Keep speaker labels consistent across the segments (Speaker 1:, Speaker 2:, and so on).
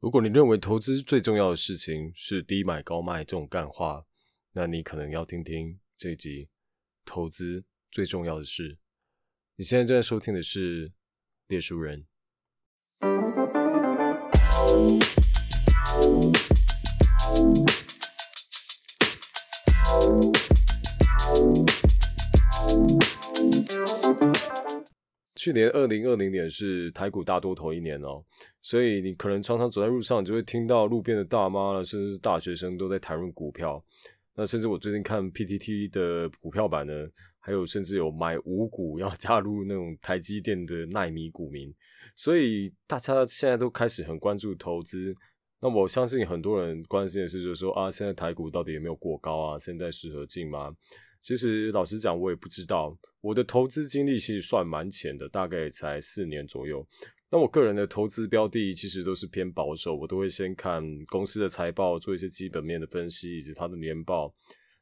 Speaker 1: 如果你认为投资最重要的事情是低买高卖这种干话，那你可能要听听这一集投资最重要的事。你现在正在收听的是猎书人。去年二零二零年是台股大多头一年哦，所以你可能常常走在路上，就会听到路边的大妈，甚至是大学生都在谈论股票。那甚至我最近看 PTT 的股票版呢，还有甚至有买五股要加入那种台积电的奈米股民，所以大家现在都开始很关注投资。那我相信很多人关心的是，就是说啊，现在台股到底有没有过高啊？现在适合进吗？其实老实讲，我也不知道。我的投资经历其实算蛮浅的，大概才四年左右。那我个人的投资标的其实都是偏保守，我都会先看公司的财报，做一些基本面的分析，以及它的年报，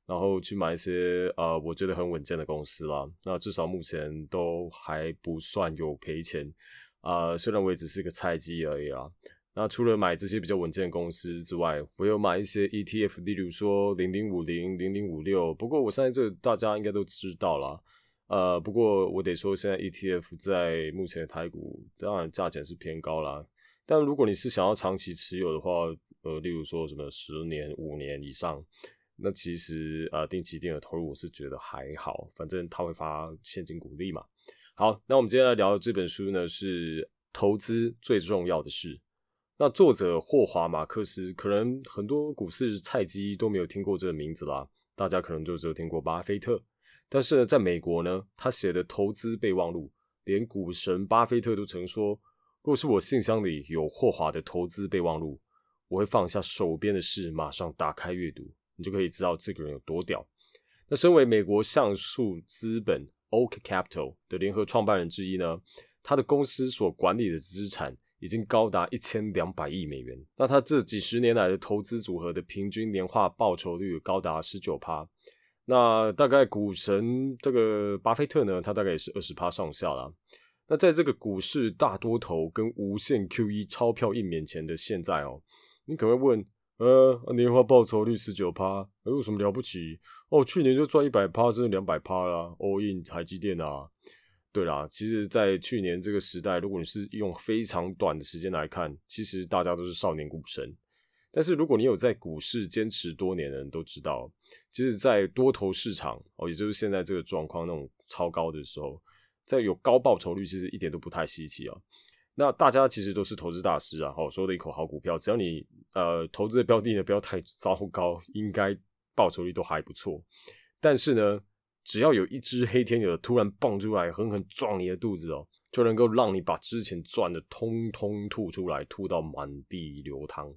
Speaker 1: 然后去买一些呃我觉得很稳健的公司啦。那至少目前都还不算有赔钱啊，虽然我也只是个菜鸡而已啊。那除了买这些比较稳健公司之外，我有买一些 ETF，例如说零零五零、零零五六。不过我相信这大家应该都知道了。呃，不过我得说，现在 ETF 在目前的台股当然价钱是偏高啦。但如果你是想要长期持有的话，呃，例如说什么十年、五年以上，那其实呃定期定额投入我是觉得还好，反正它会发现金股利嘛。好，那我们接下来聊的这本书呢是投资最重要的事。那作者霍华马克思，可能很多股市菜鸡都没有听过这个名字啦，大家可能就只有听过巴菲特。但是呢，在美国呢，他写的投资备忘录，连股神巴菲特都曾说，若是我信箱里有霍华的投资备忘录，我会放下手边的事，马上打开阅读，你就可以知道这个人有多屌。那身为美国橡树资本 Oak Capital 的联合创办人之一呢，他的公司所管理的资产。已经高达一千两百亿美元。那他这几十年来的投资组合的平均年化报酬率高达十九趴。那大概股神这个巴菲特呢，他大概也是二十趴上下啦。那在这个股市大多头跟无限 QE 钞票印面前的现在哦，你可能会问，呃，年化报酬率十九趴，有什么了不起？哦，去年就赚一百趴，甚至两百趴啦，all in 台积电啊。对啦，其实，在去年这个时代，如果你是用非常短的时间来看，其实大家都是少年股神。但是，如果你有在股市坚持多年的人都知道，其实，在多头市场哦，也就是现在这个状况那种超高的时候，在有高报酬率，其实一点都不太稀奇啊。那大家其实都是投资大师啊，好说的一口好股票，只要你呃投资的标的呢不要太糟糕，应该报酬率都还不错。但是呢？只要有一只黑天鹅突然蹦出来，狠狠撞你的肚子哦，就能够让你把之前赚的通通吐出来，吐到满地流汤。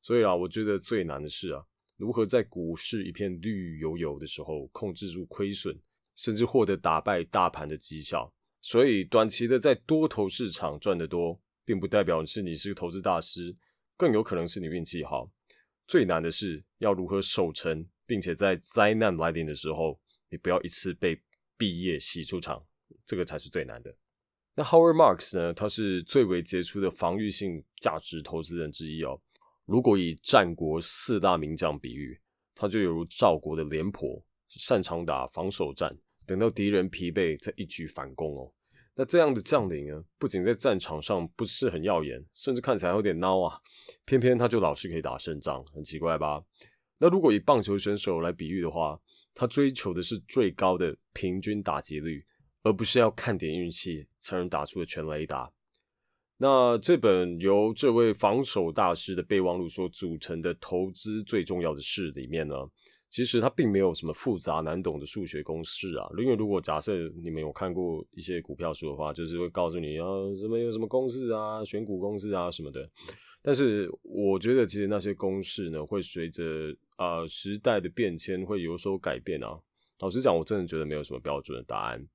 Speaker 1: 所以啊，我觉得最难的是啊，如何在股市一片绿油油的时候，控制住亏损，甚至获得打败大盘的绩效。所以，短期的在多头市场赚得多，并不代表是你是个投资大师，更有可能是你运气好。最难的是要如何守成，并且在灾难来临的时候。你不要一次被毕业洗出场，这个才是最难的。那 Howard Marks 呢？他是最为杰出的防御性价值投资人之一哦。如果以战国四大名将比喻，他就犹如赵国的廉颇，擅长打防守战，等到敌人疲惫再一举反攻哦。那这样的将领呢，不仅在战场上不是很耀眼，甚至看起来有点孬啊，偏偏他就老是可以打胜仗，很奇怪吧？那如果以棒球选手来比喻的话，他追求的是最高的平均打击率，而不是要看点运气才能打出的全雷达。那这本由这位防守大师的备忘录所组成的投资最重要的事里面呢，其实它并没有什么复杂难懂的数学公式啊。因为如果假设你们有看过一些股票书的话，就是会告诉你啊什么有什么公式啊，选股公式啊什么的。但是我觉得其实那些公式呢，会随着啊，时代的变迁会有所改变啊。老实讲，我真的觉得没有什么标准的答案。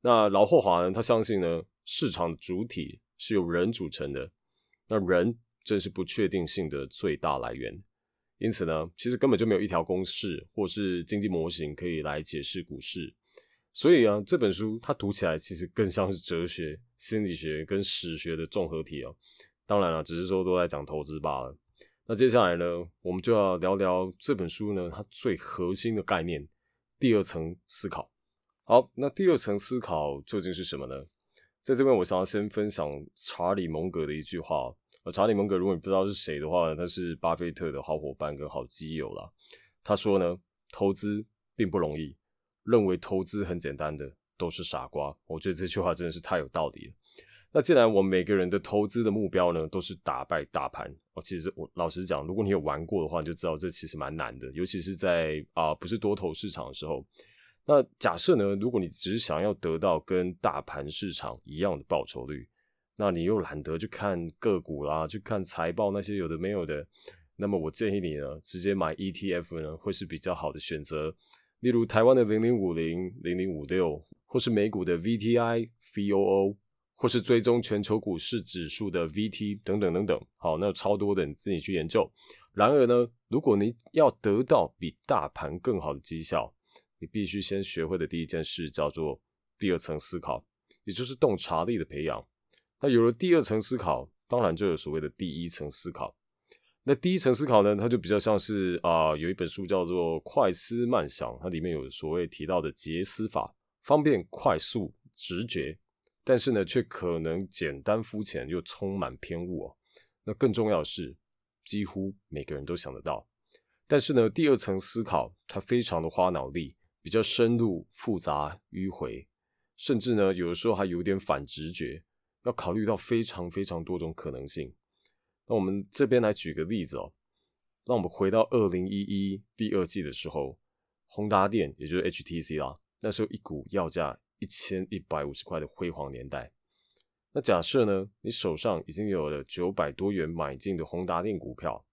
Speaker 1: 那老霍华呢，他相信呢，市场的主体是由人组成的，那人正是不确定性的最大来源。因此呢，其实根本就没有一条公式或是经济模型可以来解释股市。所以啊，这本书它读起来其实更像是哲学、心理学跟史学的综合体哦。当然了，只是说都在讲投资罢了。那接下来呢，我们就要聊聊这本书呢它最核心的概念——第二层思考。好，那第二层思考究竟是什么呢？在这边，我想要先分享查理蒙格的一句话。呃，查理蒙格，如果你不知道是谁的话，他是巴菲特的好伙伴跟好基友啦。他说呢，投资并不容易，认为投资很简单的都是傻瓜。我觉得这句话真的是太有道理了。那既然我们每个人的投资的目标呢，都是打败大盘哦，其实我老实讲，如果你有玩过的话，你就知道这其实蛮难的，尤其是在啊不是多头市场的时候。那假设呢，如果你只是想要得到跟大盘市场一样的报酬率，那你又懒得去看个股啦，去看财报那些有的没有的，那么我建议你呢，直接买 ETF 呢，会是比较好的选择。例如台湾的零零五零、零零五六，或是美股的 VTI、VOO。或是追踪全球股市指数的 VT 等等等等，好，那超多的，你自己去研究。然而呢，如果你要得到比大盘更好的绩效，你必须先学会的第一件事叫做第二层思考，也就是洞察力的培养。那有了第二层思考，当然就有所谓的第一层思考。那第一层思考呢，它就比较像是啊，有一本书叫做《快思慢想》，它里面有所谓提到的杰思法，方便快速直觉。但是呢，却可能简单肤浅又充满偏误哦。那更重要的是，几乎每个人都想得到。但是呢，第二层思考它非常的花脑力，比较深入、复杂、迂回，甚至呢，有的时候还有点反直觉，要考虑到非常非常多种可能性。那我们这边来举个例子哦，让我们回到二零一一第二季的时候，宏达电也就是 HTC 啦，那时候一股要价。一千一百五十块的辉煌年代，那假设呢，你手上已经有了九百多元买进的宏达电股票，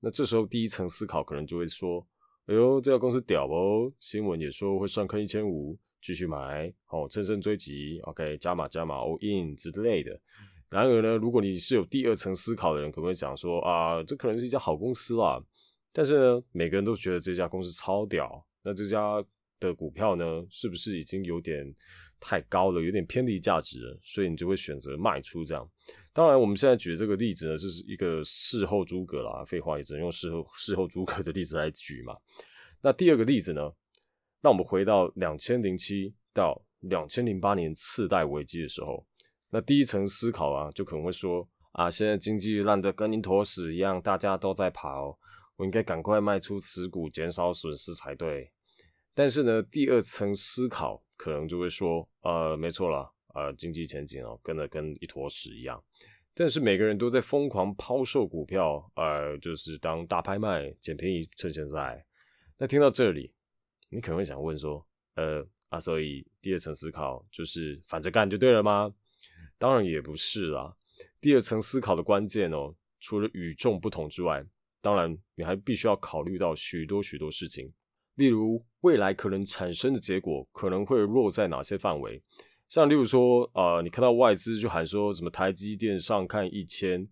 Speaker 1: 那这时候第一层思考可能就会说：“哎呦，这家公司屌哦，新闻也说会上看一千五，继续买，哦，乘胜追击，OK，加码加码，all in 之类的。”然而呢，如果你是有第二层思考的人，可能会讲说：“啊，这可能是一家好公司啦。”但是呢，每个人都觉得这家公司超屌，那这家。的股票呢，是不是已经有点太高了，有点偏离价值了？所以你就会选择卖出这样。当然，我们现在举这个例子呢，就是一个事后诸葛啦，废话也只能用事后事后诸葛的例子来举嘛。那第二个例子呢，那我们回到两千零七到两千零八年次贷危机的时候，那第一层思考啊，就可能会说啊，现在经济烂得跟一坨屎一样，大家都在跑，我应该赶快卖出持股，减少损失才对。但是呢，第二层思考可能就会说，呃，没错了，呃，经济前景哦，跟的跟一坨屎一样。但是每个人都在疯狂抛售股票，呃，就是当大拍卖捡便宜趁现在。那听到这里，你可能会想问说，呃，啊，所以第二层思考就是反着干就对了吗？当然也不是啦。第二层思考的关键哦，除了与众不同之外，当然你还必须要考虑到许多许多事情。例如，未来可能产生的结果可能会落在哪些范围？像例如说，呃，你看到外资就喊说什么台积电上看一千，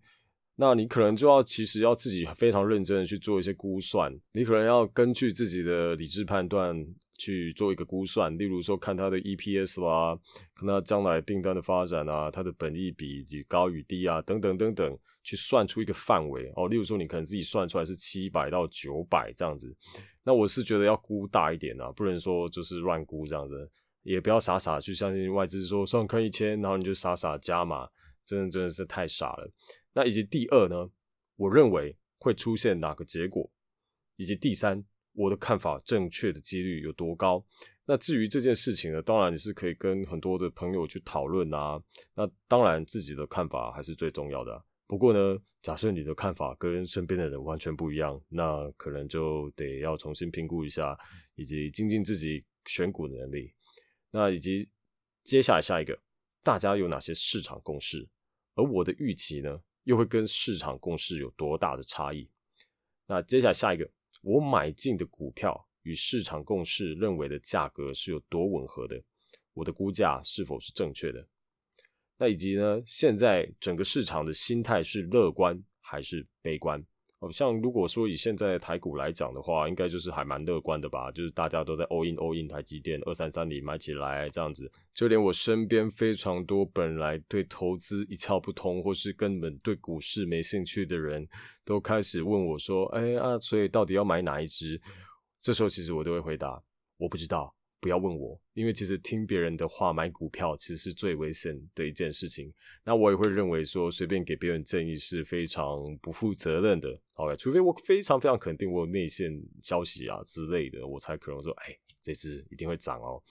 Speaker 1: 那你可能就要其实要自己非常认真的去做一些估算，你可能要根据自己的理智判断去做一个估算。例如说，看它的 EPS 啦，看它将来订单的发展啊，它的本益比与高与低啊，等等等等，去算出一个范围哦。例如说，你可能自己算出来是七百到九百这样子。那我是觉得要估大一点啊，不能说就是乱估这样子，也不要傻傻去相信外资说上看一千，然后你就傻傻加码，真的真的是太傻了。那以及第二呢，我认为会出现哪个结果，以及第三，我的看法正确的几率有多高？那至于这件事情呢，当然你是可以跟很多的朋友去讨论啊。那当然自己的看法还是最重要的。不过呢，假设你的看法跟身边的人完全不一样，那可能就得要重新评估一下，以及精进自己选股的能力。那以及接下来下一个，大家有哪些市场共识？而我的预期呢，又会跟市场共识有多大的差异？那接下来下一个，我买进的股票与市场共识认为的价格是有多吻合的？我的估价是否是正确的？那以及呢？现在整个市场的心态是乐观还是悲观？哦，像如果说以现在台股来讲的话，应该就是还蛮乐观的吧，就是大家都在 all in all in 台积电二三三零买起来这样子，就连我身边非常多本来对投资一窍不通，或是根本对股市没兴趣的人，都开始问我说：“哎啊，所以到底要买哪一只？”这时候其实我都会回答：“我不知道。”不要问我，因为其实听别人的话买股票，其实是最危险的一件事情。那我也会认为说，随便给别人建议是非常不负责任的。OK，除非我非常非常肯定我有内线消息啊之类的，我才可能说，哎，这只一定会涨哦。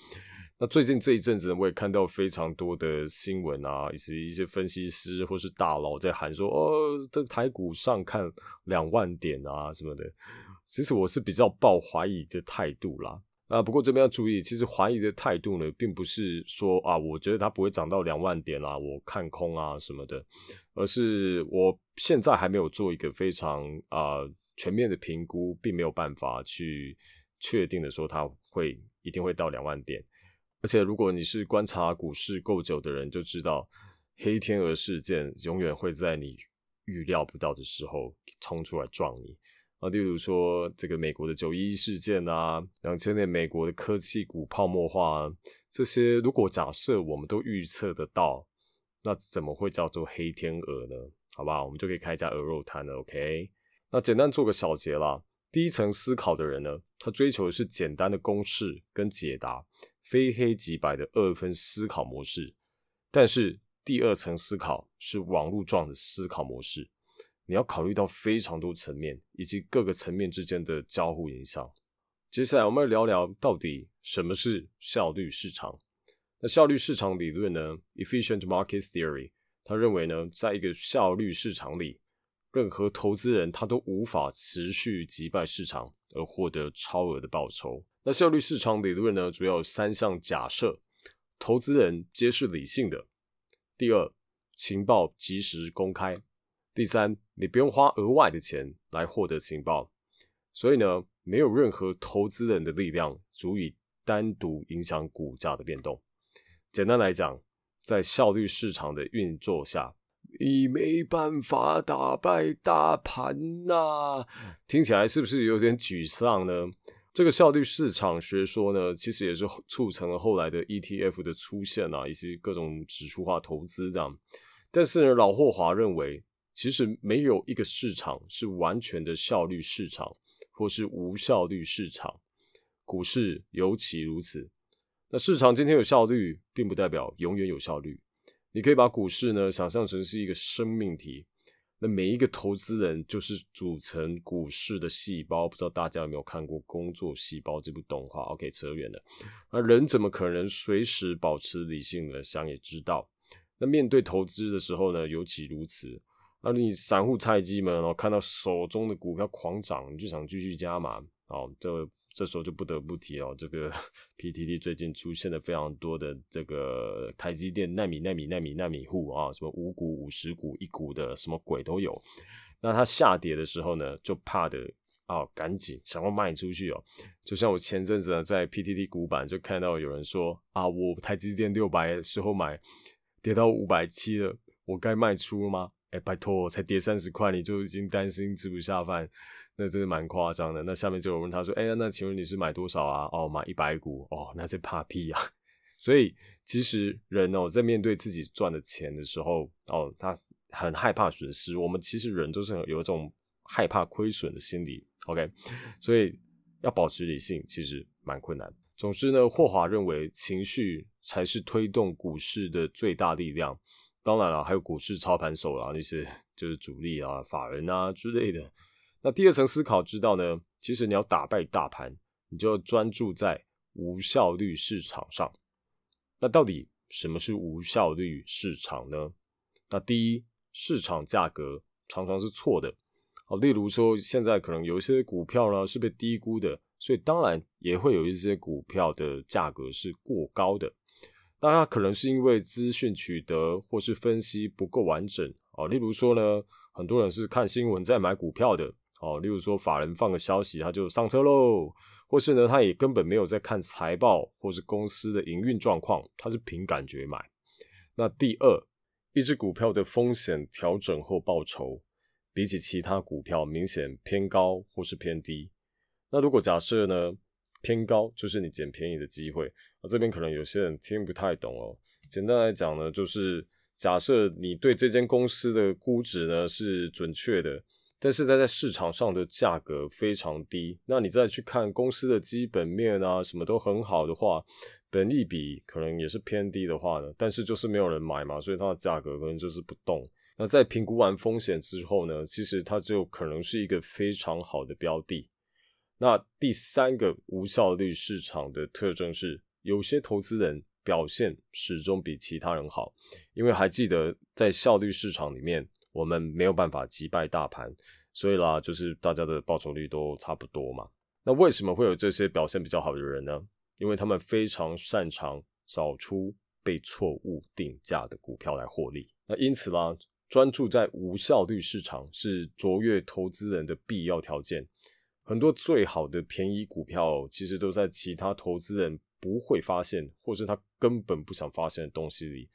Speaker 1: 那最近这一阵子，我也看到非常多的新闻啊，以及一些分析师或是大佬在喊说，哦，这台股上看两万点啊什么的。其实我是比较抱怀疑的态度啦。啊，不过这边要注意，其实怀疑的态度呢，并不是说啊，我觉得它不会涨到两万点啦，我看空啊什么的，而是我现在还没有做一个非常啊全面的评估，并没有办法去确定的说它会一定会到两万点。而且如果你是观察股市够久的人，就知道黑天鹅事件永远会在你预料不到的时候冲出来撞你。啊，例如说这个美国的九一一事件啊，两千年美国的科技股泡沫化，啊这些如果假设我们都预测得到，那怎么会叫做黑天鹅呢？好吧，我们就可以开一家鹅肉摊了。OK，那简单做个小结啦。第一层思考的人呢，他追求的是简单的公式跟解答，非黑即白的二分思考模式。但是第二层思考是网络状的思考模式。你要考虑到非常多层面，以及各个层面之间的交互影响。接下来，我们来聊聊到底什么是效率市场。那效率市场理论呢？Efficient Market Theory，他认为呢，在一个效率市场里，任何投资人他都无法持续击败市场而获得超额的报酬。那效率市场理论呢，主要有三项假设：投资人皆是理性的；第二，情报及时公开。第三，你不用花额外的钱来获得情报，所以呢，没有任何投资人的力量足以单独影响股价的变动。简单来讲，在效率市场的运作下，你没办法打败大盘呐。听起来是不是有点沮丧呢？这个效率市场学说呢，其实也是促成了后来的 ETF 的出现啊，以及各种指数化投资这样。但是呢，老霍华认为。其实没有一个市场是完全的效率市场，或是无效率市场，股市尤其如此。那市场今天有效率，并不代表永远有效率。你可以把股市呢想象成是一个生命体，那每一个投资人就是组成股市的细胞。不知道大家有没有看过《工作细胞》这部动画？OK，扯远了。那人怎么可能随时保持理性呢？想也知道。那面对投资的时候呢，尤其如此。那你散户菜鸡们哦，看到手中的股票狂涨，你就想继续加码哦。这这时候就不得不提哦，这个 PTT 最近出现了非常多的这个台积电纳米、纳米、纳米、纳米户啊，什么五股、五十股、一股的，什么鬼都有。那它下跌的时候呢，就怕的啊，赶紧想要卖出去哦。就像我前阵子，在 PTT 股板就看到有人说啊，我台积电六百时候买，跌到五百七了，我该卖出了吗？哎，拜托，才跌三十块，你就已经担心吃不下饭，那真的蛮夸张的。那下面就有问他说：“哎，那请问你是买多少啊？”哦，买一百股。哦，那在怕屁啊！所以其实人哦，在面对自己赚的钱的时候，哦，他很害怕损失。我们其实人都是有一种害怕亏损的心理。OK，所以要保持理性，其实蛮困难。总之呢，霍华认为情绪才是推动股市的最大力量。当然了，还有股市操盘手啊，那些就是主力啊、法人啊之类的。那第二层思考知道呢，其实你要打败大盘，你就要专注在无效率市场上。那到底什么是无效率市场呢？那第一，市场价格常常是错的。好，例如说现在可能有一些股票呢是被低估的，所以当然也会有一些股票的价格是过高的。那它可能是因为资讯取得或是分析不够完整哦。例如说呢，很多人是看新闻在买股票的哦。例如说，法人放个消息，他就上车喽；或是呢，他也根本没有在看财报或是公司的营运状况，他是凭感觉买。那第二，一只股票的风险调整后报酬，比起其他股票明显偏高或是偏低。那如果假设呢偏高，就是你捡便宜的机会。那这边可能有些人听不太懂哦。简单来讲呢，就是假设你对这间公司的估值呢是准确的。但是它在市场上的价格非常低，那你再去看公司的基本面啊，什么都很好的话，本利比可能也是偏低的话呢，但是就是没有人买嘛，所以它的价格可能就是不动。那在评估完风险之后呢，其实它就可能是一个非常好的标的。那第三个无效率市场的特征是，有些投资人表现始终比其他人好，因为还记得在效率市场里面。我们没有办法击败大盘，所以啦，就是大家的报酬率都差不多嘛。那为什么会有这些表现比较好的人呢？因为他们非常擅长找出被错误定价的股票来获利。那因此啦，专注在无效率市场是卓越投资人的必要条件。很多最好的便宜股票，其实都在其他投资人不会发现，或是他根本不想发现的东西里。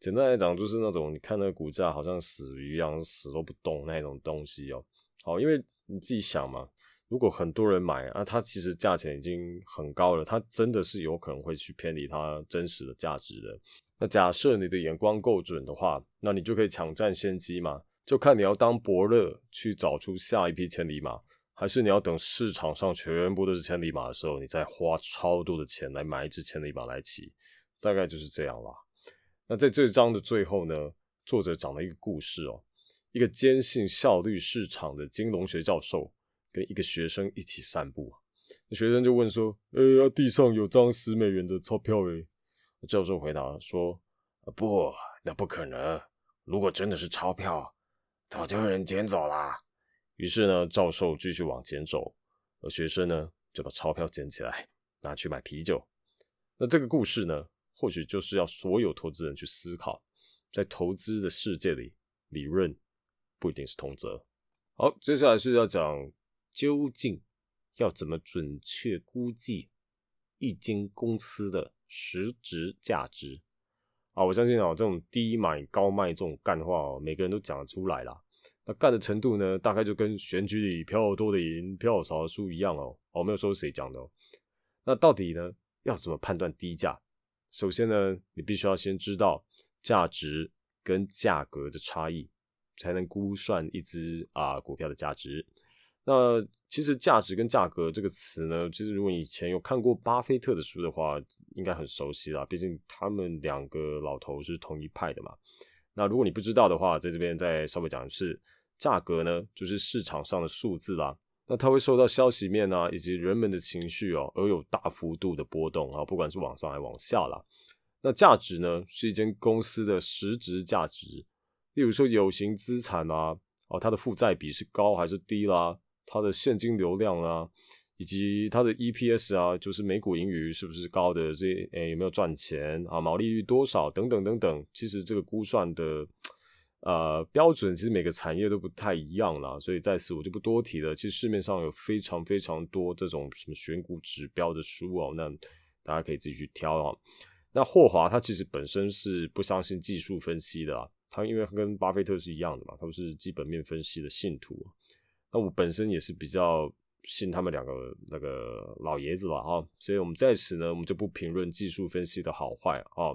Speaker 1: 简单来讲，就是那种你看那个股价好像死鱼一样，死都不动那种东西哦。好，因为你自己想嘛，如果很多人买啊，它其实价钱已经很高了，它真的是有可能会去偏离它真实的价值的。那假设你的眼光够准的话，那你就可以抢占先机嘛。就看你要当伯乐去找出下一批千里马，还是你要等市场上全部都是千里马的时候，你再花超多的钱来买一只千里马来骑，大概就是这样啦。那在这章的最后呢，作者讲了一个故事哦，一个坚信效率市场的金融学教授跟一个学生一起散步，那学生就问说：“哎，地上有张十美元的钞票诶。”教授回答说：“不，那不可能。如果真的是钞票，早就有人捡走了。”于是呢，教授继续往前走，而学生呢就把钞票捡起来拿去买啤酒。那这个故事呢？或许就是要所有投资人去思考，在投资的世界里，理论不一定是通则。好，接下来是要讲究竟要怎么准确估计一间公司的实质价值啊！我相信啊，这种低买高卖这种干话，每个人都讲得出来啦。那干的程度呢，大概就跟选举里票多的赢，票少的输一样哦。我没有说谁讲的哦。那到底呢，要怎么判断低价？首先呢，你必须要先知道价值跟价格的差异，才能估算一只啊股票的价值。那其实价值跟价格这个词呢，其实如果以前有看过巴菲特的书的话，应该很熟悉啦。毕竟他们两个老头是同一派的嘛。那如果你不知道的话，在这边再稍微讲的是，价格呢就是市场上的数字啦。那它会受到消息面啊，以及人们的情绪哦，而有大幅度的波动啊，不管是往上还往下啦。那价值呢，是一间公司的实质价值，例如说有形资产啊，哦，它的负债比是高还是低啦，它的现金流量啊，以及它的 EPS 啊，就是每股盈余是不是高的，这诶有没有赚钱啊，毛利率多少等等等等，其实这个估算的。呃，标准其实每个产业都不太一样啦，所以在此我就不多提了。其实市面上有非常非常多这种什么选股指标的书哦，那大家可以自己去挑啊。那霍华他其实本身是不相信技术分析的啊，他因为跟巴菲特是一样的嘛，他不是基本面分析的信徒。那我本身也是比较信他们两个那个老爷子了啊，所以我们在此呢，我们就不评论技术分析的好坏啊。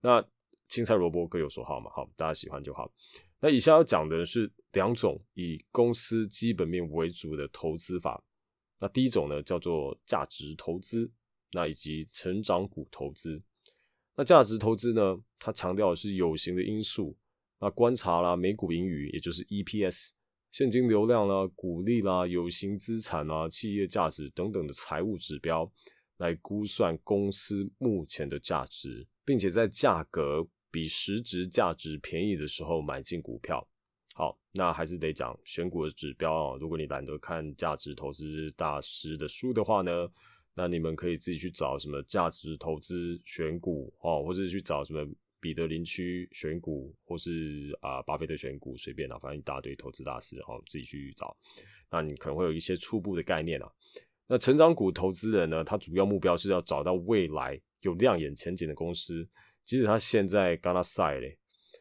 Speaker 1: 那。青菜萝卜各有所好嘛，好，大家喜欢就好。那以下要讲的是两种以公司基本面为主的投资法。那第一种呢，叫做价值投资，那以及成长股投资。那价值投资呢，它强调的是有形的因素，那观察啦，每股盈余，也就是 EPS，现金流量啦，股利啦，有形资产啊，企业价值等等的财务指标，来估算公司目前的价值，并且在价格。比实质价值便宜的时候买进股票，好，那还是得讲选股的指标啊。如果你懒得看价值投资大师的书的话呢，那你们可以自己去找什么价值投资选股哦，或者去找什么彼得林区选股，或是啊巴菲特选股，随便啊，反正一大堆投资大师哦，自己去找。那你可能会有一些初步的概念啊。那成长股投资人呢，他主要目标是要找到未来有亮眼前景的公司。即使他现在刚他赛嘞，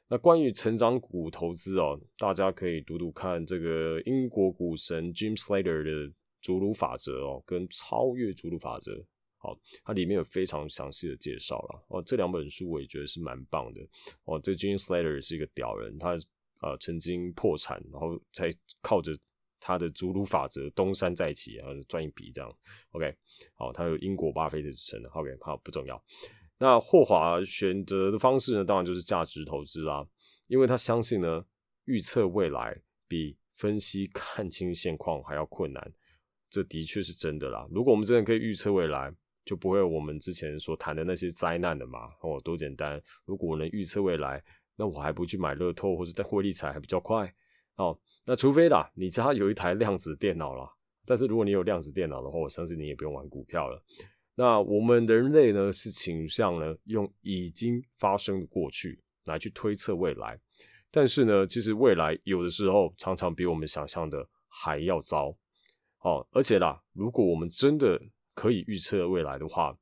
Speaker 1: 那关于成长股投资哦，大家可以读读看这个英国股神 Jim Slater 的逐鹿法则哦，跟超越逐鹿法则，好，它里面有非常详细的介绍了哦。这两本书我也觉得是蛮棒的哦。这 Jim Slater 是一个屌人，他呃曾经破产，然后才靠着他的主鲁法则东山再起，然后赚一笔这样。OK，好，他有英国巴菲特之称的。OK，好，不重要。那霍华选择的方式呢，当然就是价值投资啦，因为他相信呢，预测未来比分析看清现况还要困难，这的确是真的啦。如果我们真的可以预测未来，就不会我们之前所谈的那些灾难的嘛。哦，多简单！如果我能预测未来，那我还不去买乐透或者在获利彩还比较快哦。那除非啦，你家有一台量子电脑啦，但是如果你有量子电脑的话，我相信你也不用玩股票了。那我们人类呢，是倾向呢用已经发生的过去来去推测未来，但是呢，其实未来有的时候常常比我们想象的还要糟。哦，而且啦，如果我们真的可以预测未来的话，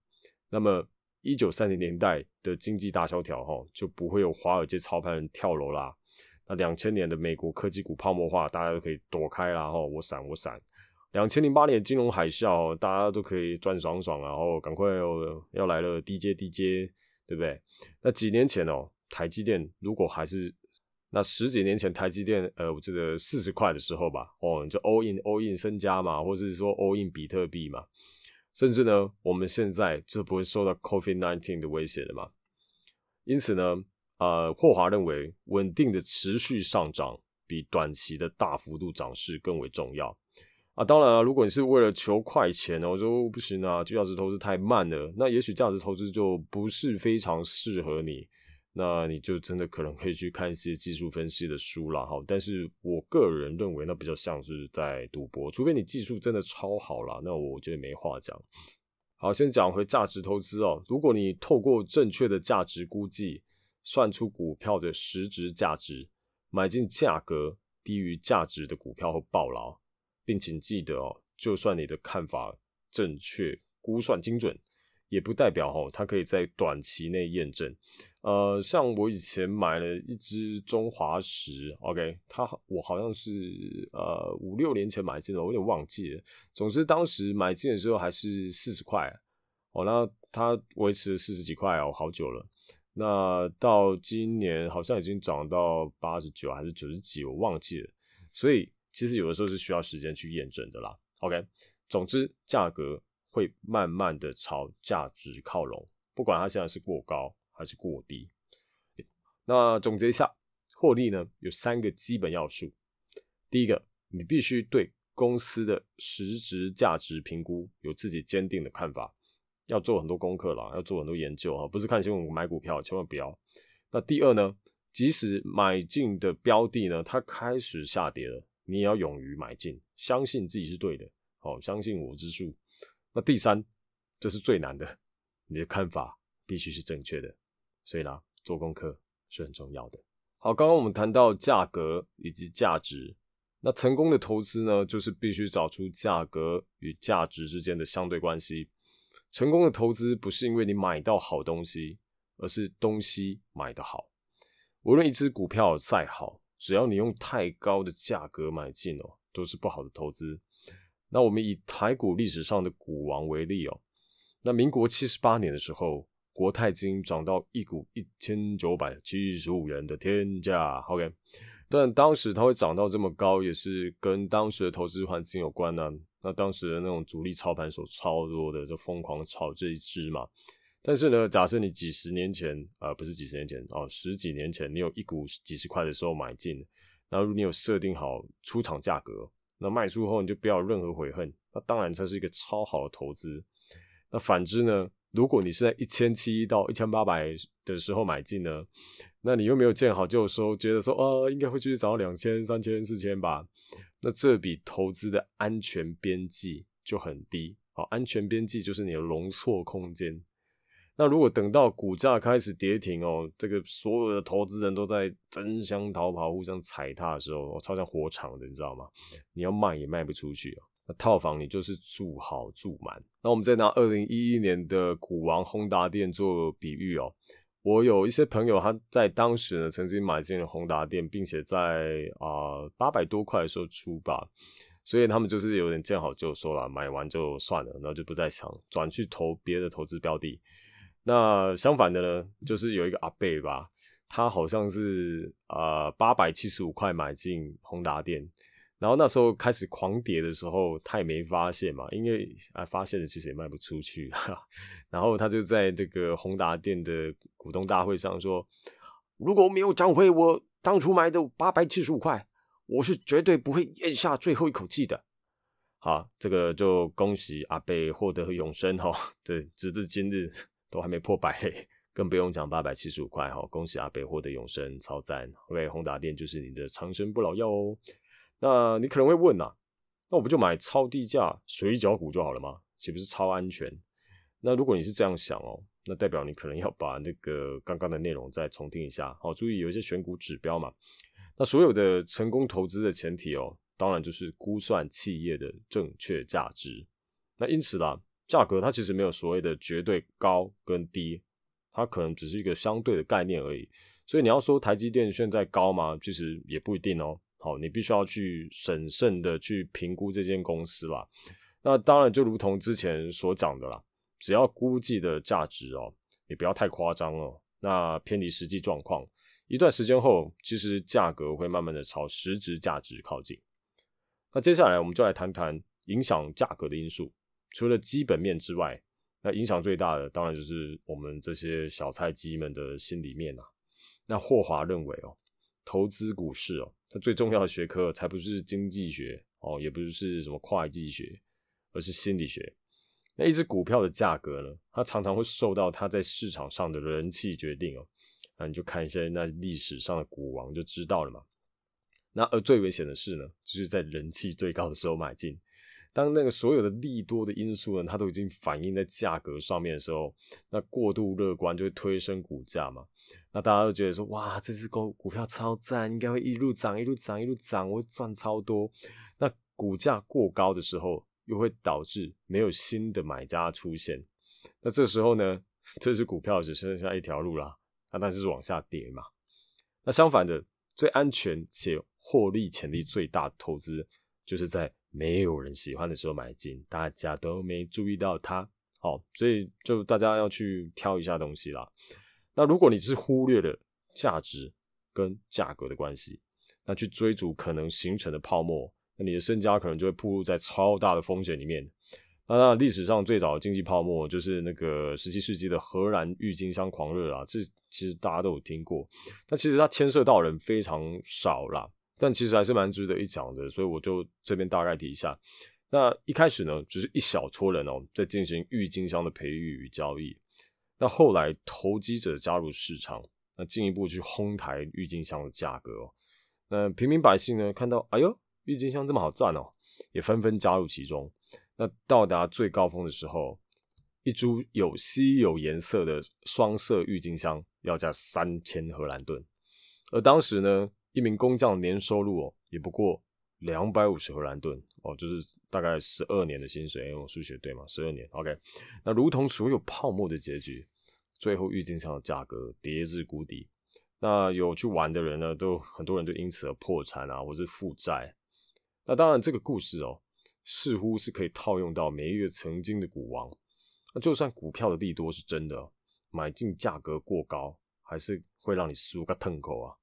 Speaker 1: 那么一九三零年代的经济大萧条哈就不会有华尔街操盘人跳楼啦。那两千年的美国科技股泡沫化，大家都可以躲开啦哈，我闪我闪。两千零八年金融海啸，大家都可以赚爽爽，然后赶快要来了，低阶低阶，对不对？那几年前哦，台积电如果还是那十几年前台积电，呃，我记得四十块的时候吧，哦，就 all in all in 身家嘛，或者是说 all in 比特币嘛，甚至呢，我们现在就不会受到 COVID nineteen 的威胁了嘛。因此呢，呃，霍华认为稳定的持续上涨比短期的大幅度涨势更为重要。啊，当然了，如果你是为了求快钱呢，我说不行啊，价值投资太慢了，那也许价值投资就不是非常适合你，那你就真的可能可以去看一些技术分析的书了哈。但是我个人认为，那比较像是在赌博，除非你技术真的超好了，那我觉得没话讲。好，先讲回价值投资哦，如果你透过正确的价值估计，算出股票的实质价值，买进价格低于价值的股票后爆牢。并请记得哦，就算你的看法正确、估算精准，也不代表哦，它可以在短期内验证。呃，像我以前买了一只中华石，OK，它我好像是呃五六年前买进的，我有点忘记了。总之当时买进的时候还是四十块，哦，那它维持了四十几块哦，好久了。那到今年好像已经涨到八十九还是九十几，我忘记了。所以。其实有的时候是需要时间去验证的啦。OK，总之价格会慢慢的朝价值靠拢，不管它现在是过高还是过低。那总结一下，获利呢有三个基本要素。第一个，你必须对公司的实质价值评估有自己坚定的看法，要做很多功课啦，要做很多研究哈，不是看新闻买股票，千万不要。那第二呢，即使买进的标的呢，它开始下跌了。你也要勇于买进，相信自己是对的，好，相信我之术。那第三，这是最难的，你的看法必须是正确的。所以呢，做功课是很重要的。好，刚刚我们谈到价格以及价值，那成功的投资呢，就是必须找出价格与价值之间的相对关系。成功的投资不是因为你买到好东西，而是东西买得好。无论一只股票再好。只要你用太高的价格买进哦，都是不好的投资。那我们以台股历史上的股王为例哦，那民国七十八年的时候，国泰金涨到一股一千九百七十五元的天价，OK。但当时它会涨到这么高，也是跟当时的投资环境有关呢。那当时的那种主力操盘手超多的，就疯狂炒这一支嘛。但是呢，假设你几十年前，啊，不是几十年前哦，十几年前，你有一股几十块的时候买进，然后你有设定好出厂价格，那卖出后你就不要有任何悔恨，那当然这是一个超好的投资。那反之呢，如果你是在一千七到一千八百的时候买进呢，那你又没有见好就收，觉得说，呃，应该会继续涨到两千、三千、四千吧，那这笔投资的安全边际就很低。好，安全边际就是你的容错空间。那如果等到股价开始跌停哦，这个所有的投资人都在争相逃跑、互相踩踏的时候，我超像火场的，你知道吗？你要卖也卖不出去哦。那套房你就是住好住满。那我们再拿二零一一年的股王宏达电做比喻哦，我有一些朋友，他在当时呢曾经买进了宏达电，并且在啊八百多块的时候出吧，所以他们就是有点见好就收了，买完就算了，然后就不再想转去投别的投资标的。那相反的呢，就是有一个阿贝吧，他好像是啊八百七十五块买进宏达电。然后那时候开始狂跌的时候，他也没发现嘛，因为啊发现了其实也卖不出去。然后他就在这个宏达电的股东大会上说：“如果没有涨回我当初买的八百七十五块，我是绝对不会咽下最后一口气的。”好，这个就恭喜阿贝获得永生哈。对，直至今日都还没破百嘞，更不用讲八百七十五块哈。恭喜阿北获得永生，超赞！因为宏达电就是你的长生不老药哦。那你可能会问呐，那我不就买超低价水饺股就好了吗？岂不是超安全？那如果你是这样想哦，那代表你可能要把那个刚刚的内容再重听一下。好，注意有一些选股指标嘛。那所有的成功投资的前提哦，当然就是估算企业的正确价值。那因此啦，价格它其实没有所谓的绝对高跟低，它可能只是一个相对的概念而已。所以你要说台积电现在高吗？其实也不一定哦。好，你必须要去审慎的去评估这间公司啦。那当然，就如同之前所讲的啦，只要估计的价值哦，你不要太夸张哦。那偏离实际状况，一段时间后，其实价格会慢慢的朝实质价值靠近。那接下来我们就来谈谈影响价格的因素。除了基本面之外，那影响最大的当然就是我们这些小菜鸡们的心里面啊。那霍华认为哦。投资股市哦，它最重要的学科才不是经济学哦，也不是什么会计学，而是心理学。那一只股票的价格呢，它常常会受到它在市场上的人气决定哦。那你就看一下那历史上的股王就知道了嘛。那而最危险的事呢，就是在人气最高的时候买进。当那个所有的利多的因素呢，它都已经反映在价格上面的时候，那过度乐观就会推升股价嘛。那大家都觉得说，哇，这只股股票超赞，应该会一路涨，一路涨，一路涨，我会赚超多。那股价过高的时候，又会导致没有新的买家出现。那这时候呢，这只股票只剩下一条路啦，那当然是往下跌嘛。那相反的，最安全且获利潜力最大的投资，就是在。没有人喜欢的时候买进，大家都没注意到它，好，所以就大家要去挑一下东西啦。那如果你是忽略了价值跟价格的关系，那去追逐可能形成的泡沫，那你的身家可能就会暴露在超大的风险里面。那历史上最早的经济泡沫就是那个十七世纪的荷兰郁金香狂热啊，这其实大家都有听过，但其实它牵涉到人非常少啦。但其实还是蛮值得一讲的，所以我就这边大概提一下。那一开始呢，只是一小撮人哦，在进行郁金香的培育与交易。那后来投机者加入市场，那进一步去哄抬郁金香的价格哦。那平民百姓呢，看到哎呦，郁金香这么好赚哦，也纷纷加入其中。那到达最高峰的时候，一株有稀有颜色的双色郁金香要价三千荷兰盾，而当时呢。一名工匠年收入哦，也不过两百五十荷兰盾哦，就是大概十二年的薪水。我数学对吗？十二年，OK。那如同所有泡沫的结局，最后郁金香的价格跌至谷底。那有去玩的人呢，都很多人就因此而破产啊，或是负债。那当然，这个故事哦，似乎是可以套用到每一个曾经的股王。那就算股票的利多是真的，买进价格过高，还是会让你输个痛口啊。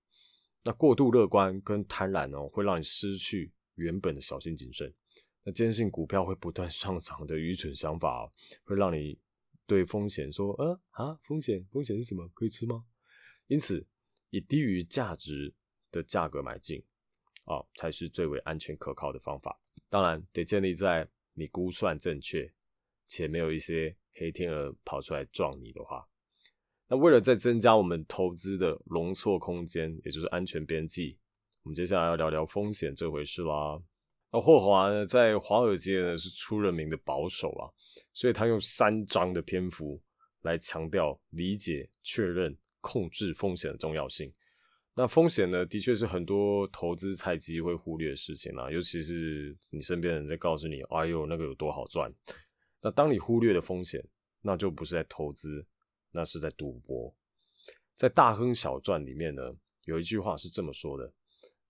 Speaker 1: 那过度乐观跟贪婪哦，会让你失去原本的小心谨慎。那坚信股票会不断 上涨的愚蠢想法哦，会让你对风险说：“呃啊，风险风险是什么？可以吃吗？”因此，以低于价值的价格买进啊，才是最为安全可靠的方法。当然，得建立在你估算正确，且没有一些黑天鹅跑出来撞你的话。那为了再增加我们投资的容错空间，也就是安全边际，我们接下来要聊聊风险这回事啦。那霍华呢，在华尔街呢是出了名的保守啊，所以他用三章的篇幅来强调理解、确认、控制风险的重要性。那风险呢，的确是很多投资菜鸡会忽略的事情啦，尤其是你身边人在告诉你，哎呦，那个有多好赚。那当你忽略了风险，那就不是在投资。那是在赌博。在《大亨小传》里面呢，有一句话是这么说的：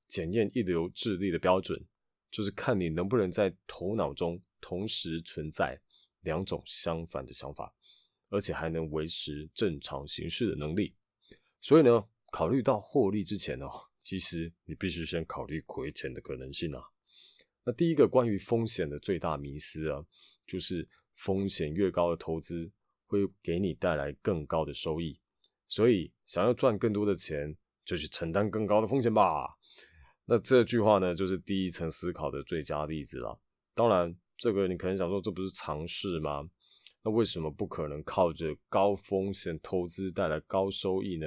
Speaker 1: 检验一流智力的标准，就是看你能不能在头脑中同时存在两种相反的想法，而且还能维持正常行事的能力。所以呢，考虑到获利之前呢，其实你必须先考虑亏钱的可能性啊。那第一个关于风险的最大迷思啊，就是风险越高的投资会给你带来更高的收益。所以，想要赚更多的钱，就去承担更高的风险吧。那这句话呢，就是第一层思考的最佳例子了。当然，这个你可能想说，这不是常识吗？那为什么不可能靠着高风险投资带来高收益呢？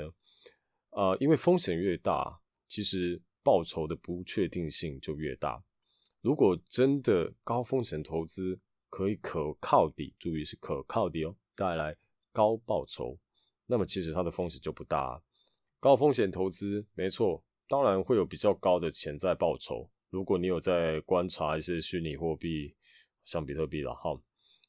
Speaker 1: 啊，因为风险越大，其实报酬的不确定性就越大。如果真的高风险投资可以可靠地，注意是可靠的哦，带来高报酬。那么其实它的风险就不大，高风险投资没错，当然会有比较高的潜在报酬。如果你有在观察一些虚拟货币，像比特币了哈，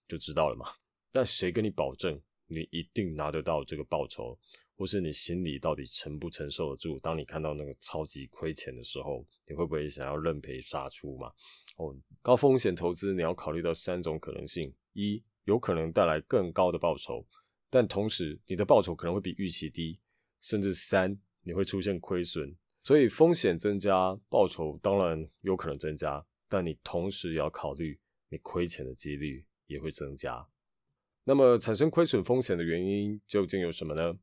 Speaker 1: 就知道了嘛。但谁跟你保证你一定拿得到这个报酬，或是你心里到底承不承受得住？当你看到那个超级亏钱的时候，你会不会想要认赔杀出嘛？哦，高风险投资你要考虑到三种可能性：一，有可能带来更高的报酬。但同时，你的报酬可能会比预期低，甚至三你会出现亏损，所以风险增加，报酬当然有可能增加，但你同时也要考虑你亏钱的几率也会增加。那么产生亏损风险的原因究竟有什么呢？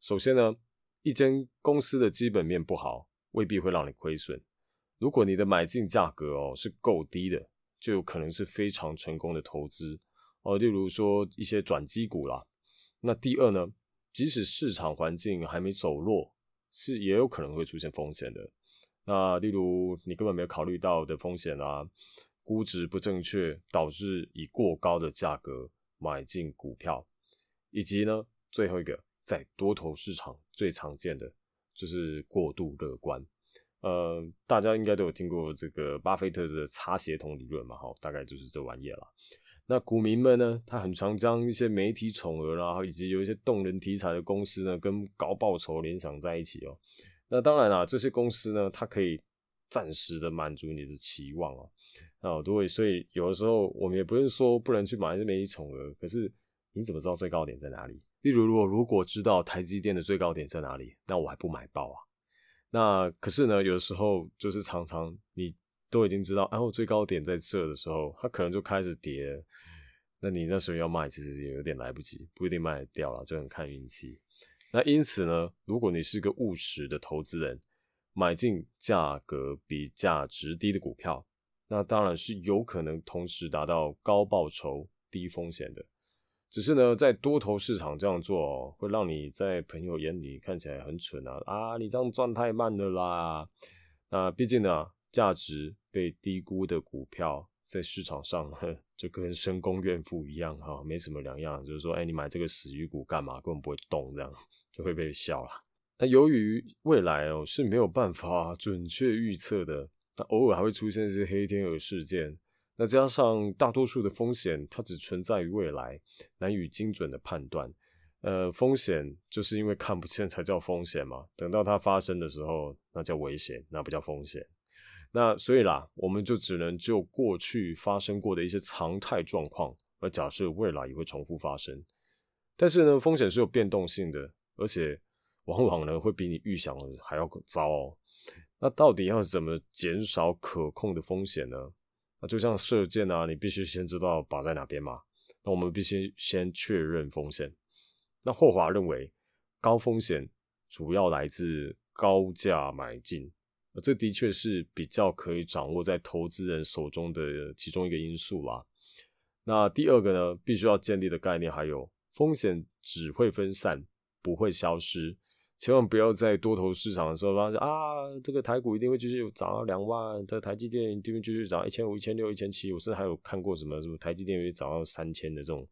Speaker 1: 首先呢，一间公司的基本面不好，未必会让你亏损。如果你的买进价格哦是够低的，就有可能是非常成功的投资哦，例如说一些转机股啦。那第二呢？即使市场环境还没走弱，是也有可能会出现风险的。那例如你根本没有考虑到的风险啊，估值不正确导致以过高的价格买进股票，以及呢最后一个在多头市场最常见的就是过度乐观。呃，大家应该都有听过这个巴菲特的擦鞋桶理论嘛？哈，大概就是这玩意了。那股民们呢？他很常将一些媒体宠儿啦，以及有一些动人题材的公司呢，跟高报酬联想在一起哦。那当然啦，这些公司呢，它可以暂时的满足你的期望哦。啊，对，所以有的时候我们也不是说不能去买一些媒体宠儿，可是你怎么知道最高点在哪里？例如，如果如果知道台积电的最高点在哪里，那我还不买爆啊？那可是呢，有的时候就是常常你。都已经知道，然后最高点在这的时候，它可能就开始跌，那你那时候要卖，其实也有点来不及，不一定卖得掉了，就很看运气。那因此呢，如果你是个务实的投资人，买进价格比价值低的股票，那当然是有可能同时达到高报酬、低风险的。只是呢，在多头市场这样做，会让你在朋友眼里看起来很蠢啊！啊，你这样赚太慢了啦！那毕竟呢。价值被低估的股票在市场上 就跟深宫怨妇一样哈，没什么两样。就是说，哎，你买这个死鱼股干嘛？根本不会动，这样 就会被笑了。那由于未来哦是没有办法准确预测的，那偶尔还会出现一些黑天鹅事件。那加上大多数的风险，它只存在于未来，难以精准的判断。呃，风险就是因为看不见才叫风险嘛。等到它发生的时候，那叫危险，那不叫风险。那所以啦，我们就只能就过去发生过的一些常态状况，而假设未来也会重复发生。但是呢，风险是有变动性的，而且往往呢会比你预想的还要糟哦。那到底要怎么减少可控的风险呢？那就像射箭啊，你必须先知道靶在哪边嘛。那我们必须先确认风险。那霍华认为，高风险主要来自高价买进。这的确是比较可以掌握在投资人手中的其中一个因素啦。那第二个呢，必须要建立的概念还有风险只会分散，不会消失。千万不要在多头市场的时候发现啊，这个台股一定会继续涨到两万，这台积电一定会继续涨一千五、一千六、一千七。我甚至还有看过什么什么台积电会涨到三千的这种。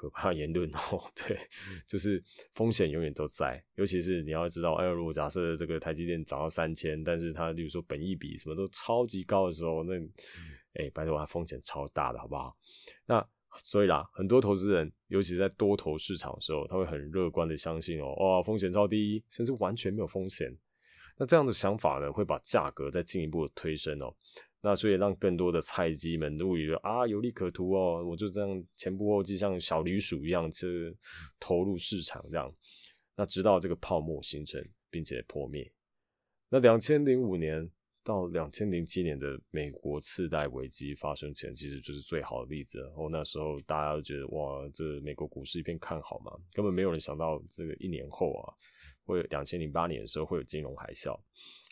Speaker 1: 可怕言论哦，对，就是风险永远都在，尤其是你要知道，哎，如果假设这个台积电涨到三千，但是它，例如说本益比什么都超级高的时候，那，哎，拜托，它风险超大的，好不好？那所以啦，很多投资人，尤其在多头市场的时候，他会很乐观的相信哦，哇，风险超低，甚至完全没有风险。那这样的想法呢，会把价格再进一步的推升哦。那所以让更多的菜鸡们误以为啊有利可图哦，我就这样前仆后继，像小驴鼠一样去投入市场这样。那直到这个泡沫形成并且破灭。那两千零五年。到两千零七年的美国次贷危机发生前，其实就是最好的例子。然后那时候大家都觉得哇，这美国股市一片看好嘛，根本没有人想到这个一年后啊，会两千零八年的时候会有金融海啸。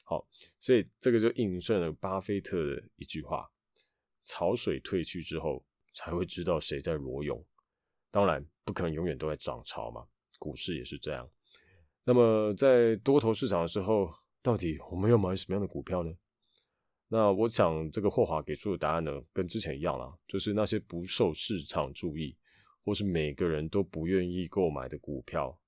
Speaker 1: 好，所以这个就印证了巴菲特的一句话：潮水退去之后，才会知道谁在裸泳。当然，不可能永远都在涨潮嘛，股市也是这样。那么在多头市场的时候，到底我们要买什么样的股票呢？那我想这个霍华给出的答案呢，跟之前一样啦，就是那些不受市场注意，或是每个人都不愿意购买的股票。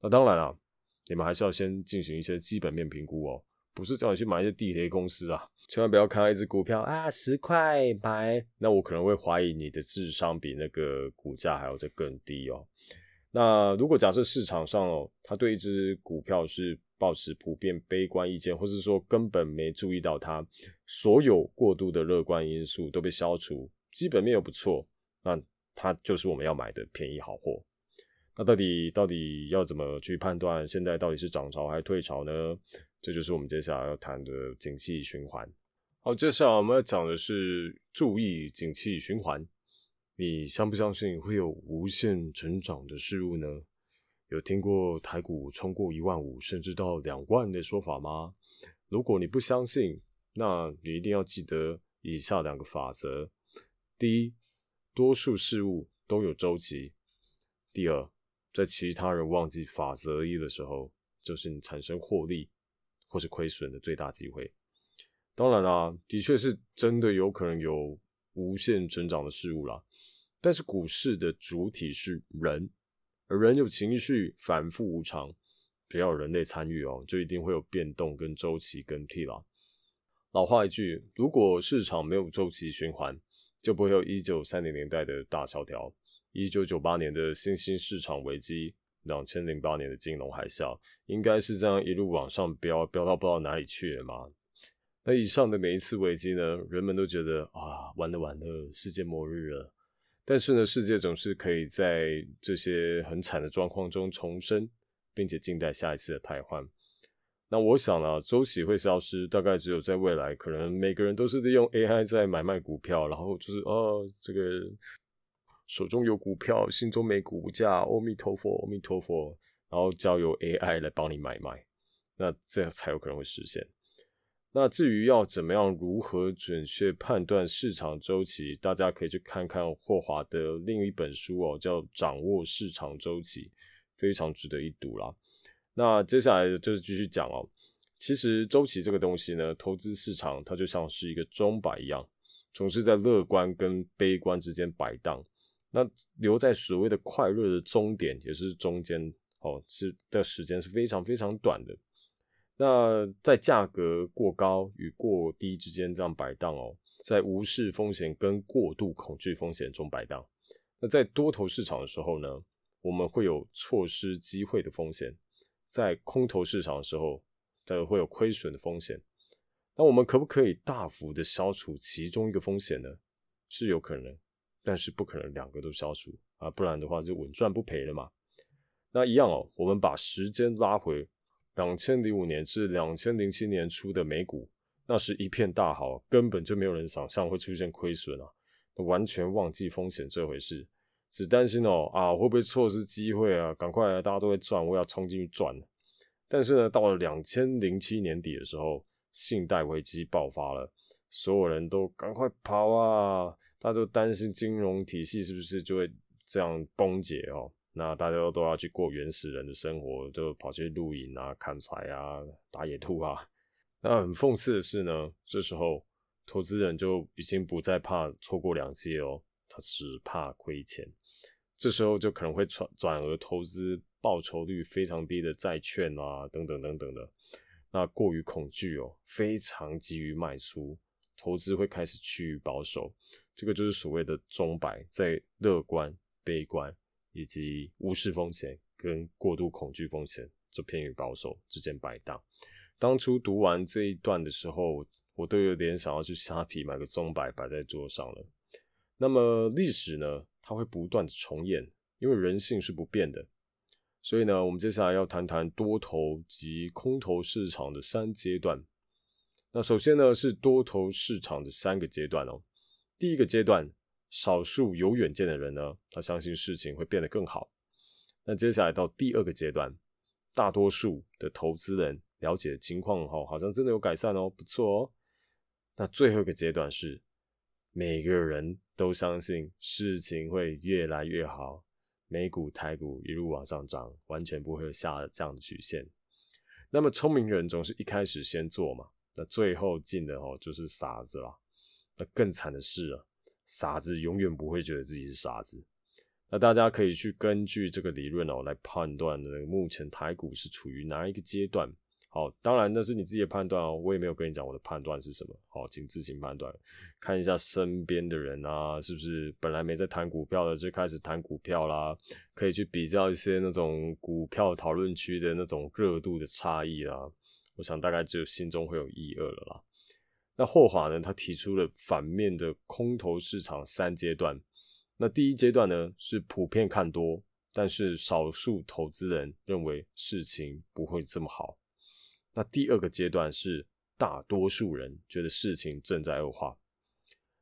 Speaker 1: 那当然了，你们还是要先进行一些基本面评估哦，不是叫你去买一些地雷公司啊，千万不要看到一只股票啊十块买，那我可能会怀疑你的智商比那个股价还要再更低哦。那如果假设市场上哦，他对一只股票是保持普遍悲观意见，或是说根本没注意到它，所有过度的乐观因素都被消除，基本面又不错，那它就是我们要买的便宜好货。那到底到底要怎么去判断现在到底是涨潮还是退潮呢？这就是我们接下来要谈的景气循环。好，接下来我们要讲的是注意景气循环。你相不相信会有无限成长的事物呢？有听过台股冲过一万五，甚至到两万的说法吗？如果你不相信，那你一定要记得以下两个法则：第一，多数事物都有周期；第二，在其他人忘记法则一的时候，就是你产生获利或是亏损的最大机会。当然啦，的确是真的有可能有无限成长的事物啦。但是股市的主体是人，而人有情绪，反复无常，只要人类参与哦，就一定会有变动跟周期更替啦。老话一句，如果市场没有周期循环，就不会有一九三零年代的大萧条，一九九八年的新兴市场危机，两千零八年的金融海啸，应该是这样一路往上飙，飙到不知道哪里去了嘛。那以上的每一次危机呢，人们都觉得啊，完了完了，世界末日了。但是呢，世界总是可以在这些很惨的状况中重生，并且静待下一次的汰换。那我想呢，周期会消失，大概只有在未来，可能每个人都是利用 AI 在买卖股票，然后就是哦，这个手中有股票，心中没股价，阿弥陀佛，阿弥陀佛，然后交由 AI 来帮你买卖，那这样才有可能会实现。那至于要怎么样如何准确判断市场周期，大家可以去看看霍华的另一本书哦，叫《掌握市场周期》，非常值得一读啦。那接下来就是继续讲哦，其实周期这个东西呢，投资市场它就像是一个钟摆一样，总是在乐观跟悲观之间摆荡。那留在所谓的快乐的终点，也是中间哦，是的时间是非常非常短的。那在价格过高与过低之间这样摆荡哦，在无视风险跟过度恐惧风险中摆荡。那在多头市场的时候呢，我们会有错失机会的风险；在空头市场的时候，则会有亏损的风险。那我们可不可以大幅的消除其中一个风险呢？是有可能，但是不可能两个都消除啊，不然的话就稳赚不赔了嘛。那一样哦，我们把时间拉回。两千零五年至两千零七年初的美股，那是一片大好，根本就没有人想象会出现亏损啊，完全忘记风险这回事，只担心哦啊会不会错失机会啊，赶快大家都会赚，我要冲进去赚。但是呢，到了两千零七年底的时候，信贷危机爆发了，所有人都赶快跑啊，大家都担心金融体系是不是就会这样崩解哦。那大家都要去过原始人的生活，就跑去露营啊、砍柴啊、打野兔啊。那很讽刺的是呢，这时候投资人就已经不再怕错过两季哦，他只怕亏钱。这时候就可能会转转而投资报酬率非常低的债券啊，等等等等的。那过于恐惧哦，非常急于卖出，投资会开始趋于保守。这个就是所谓的钟摆，在乐观、悲观以及无视风险跟过度恐惧风险，这偏于保守之间摆荡。当初读完这一段的时候，我都有点想要去虾皮买个钟摆摆在桌上了。那么历史呢，它会不断的重演，因为人性是不变的。所以呢，我们接下来要谈谈多头及空头市场的三阶段。那首先呢，是多头市场的三个阶段哦。第一个阶段，少数有远见的人呢，他相信事情会变得更好。那接下来到第二个阶段，大多数的投资人了解情况后，好像真的有改善哦，不错哦。那最后一个阶段是，每个人都相信事情会越来越好，美股、台股一路往上涨，完全不会有下这样的曲线。那么聪明人总是一开始先做嘛，那最后进的哦就是傻子啦。那更惨的是啊，傻子永远不会觉得自己是傻子。那大家可以去根据这个理论哦来判断呢，目前台股是处于哪一个阶段。好，当然那是你自己的判断哦，我也没有跟你讲我的判断是什么。好，请自行判断，看一下身边的人啊，是不是本来没在谈股票的就开始谈股票啦？可以去比较一些那种股票讨论区的那种热度的差异啦。我想大概只有心中会有一二了啦。那霍华呢？他提出了反面的空头市场三阶段。那第一阶段呢，是普遍看多，但是少数投资人认为事情不会这么好。那第二个阶段是大多数人觉得事情正在恶化。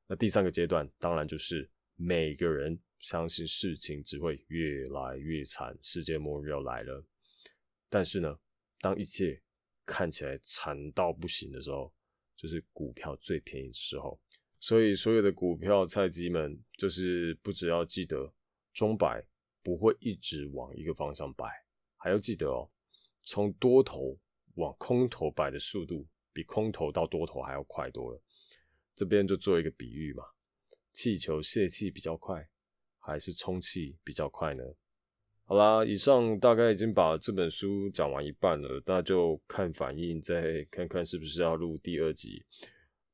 Speaker 1: 那第三个阶段当然就是每个人相信事情只会越来越惨，世界末日要来了。但是呢，当一切看起来惨到不行的时候，就是股票最便宜的时候，所以所有的股票菜鸡们，就是不只要记得钟摆不会一直往一个方向摆，还要记得哦，从多头往空头摆的速度，比空头到多头还要快多了。这边就做一个比喻嘛，气球泄气比较快，还是充气比较快呢？好啦，以上大概已经把这本书讲完一半了，那就看反应，再看看是不是要录第二集。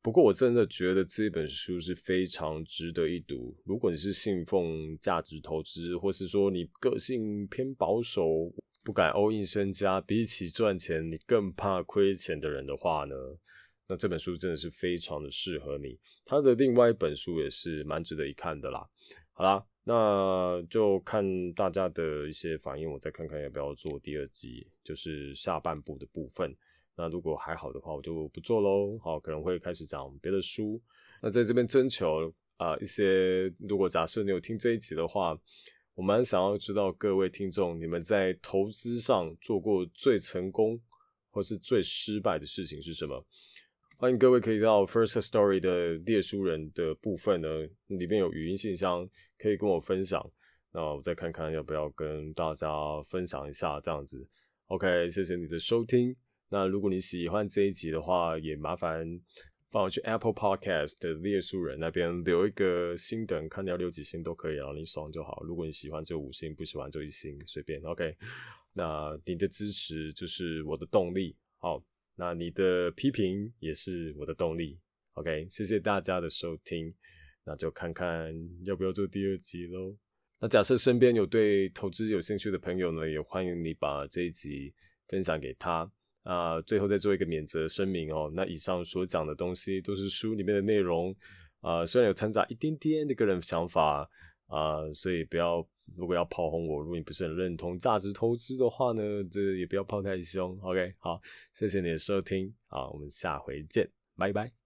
Speaker 1: 不过我真的觉得这本书是非常值得一读。如果你是信奉价值投资，或是说你个性偏保守，不敢 all in 身家，比起赚钱你更怕亏钱的人的话呢，那这本书真的是非常的适合你。他的另外一本书也是蛮值得一看的啦。好啦。那就看大家的一些反应，我再看看要不要做第二集，就是下半部的部分。那如果还好的话，我就不做喽。好，可能会开始讲别的书。那在这边征求啊一些，如果假设你有听这一集的话，我蛮想要知道各位听众，你们在投资上做过最成功或是最失败的事情是什么？欢迎各位可以到 First Story 的列书人的部分呢，里面有语音信箱，可以跟我分享。那我再看看要不要跟大家分享一下这样子。OK，谢谢你的收听。那如果你喜欢这一集的话，也麻烦帮我去 Apple Podcast 的列书人那边留一个星等，看你要留几星都可以，然后你爽就好。如果你喜欢就五星，不喜欢就一星，随便。OK，那你的支持就是我的动力。好。那你的批评也是我的动力，OK，谢谢大家的收听，那就看看要不要做第二集喽。那假设身边有对投资有兴趣的朋友呢，也欢迎你把这一集分享给他啊。最后再做一个免责声明哦，那以上所讲的东西都是书里面的内容啊，虽然有掺杂一点点的个人想法啊，所以不要。如果要炮轰我，如果你不是很认同价值投资的话呢，这也不要炮太凶。OK，好，谢谢你的收听，啊，我们下回见，拜拜。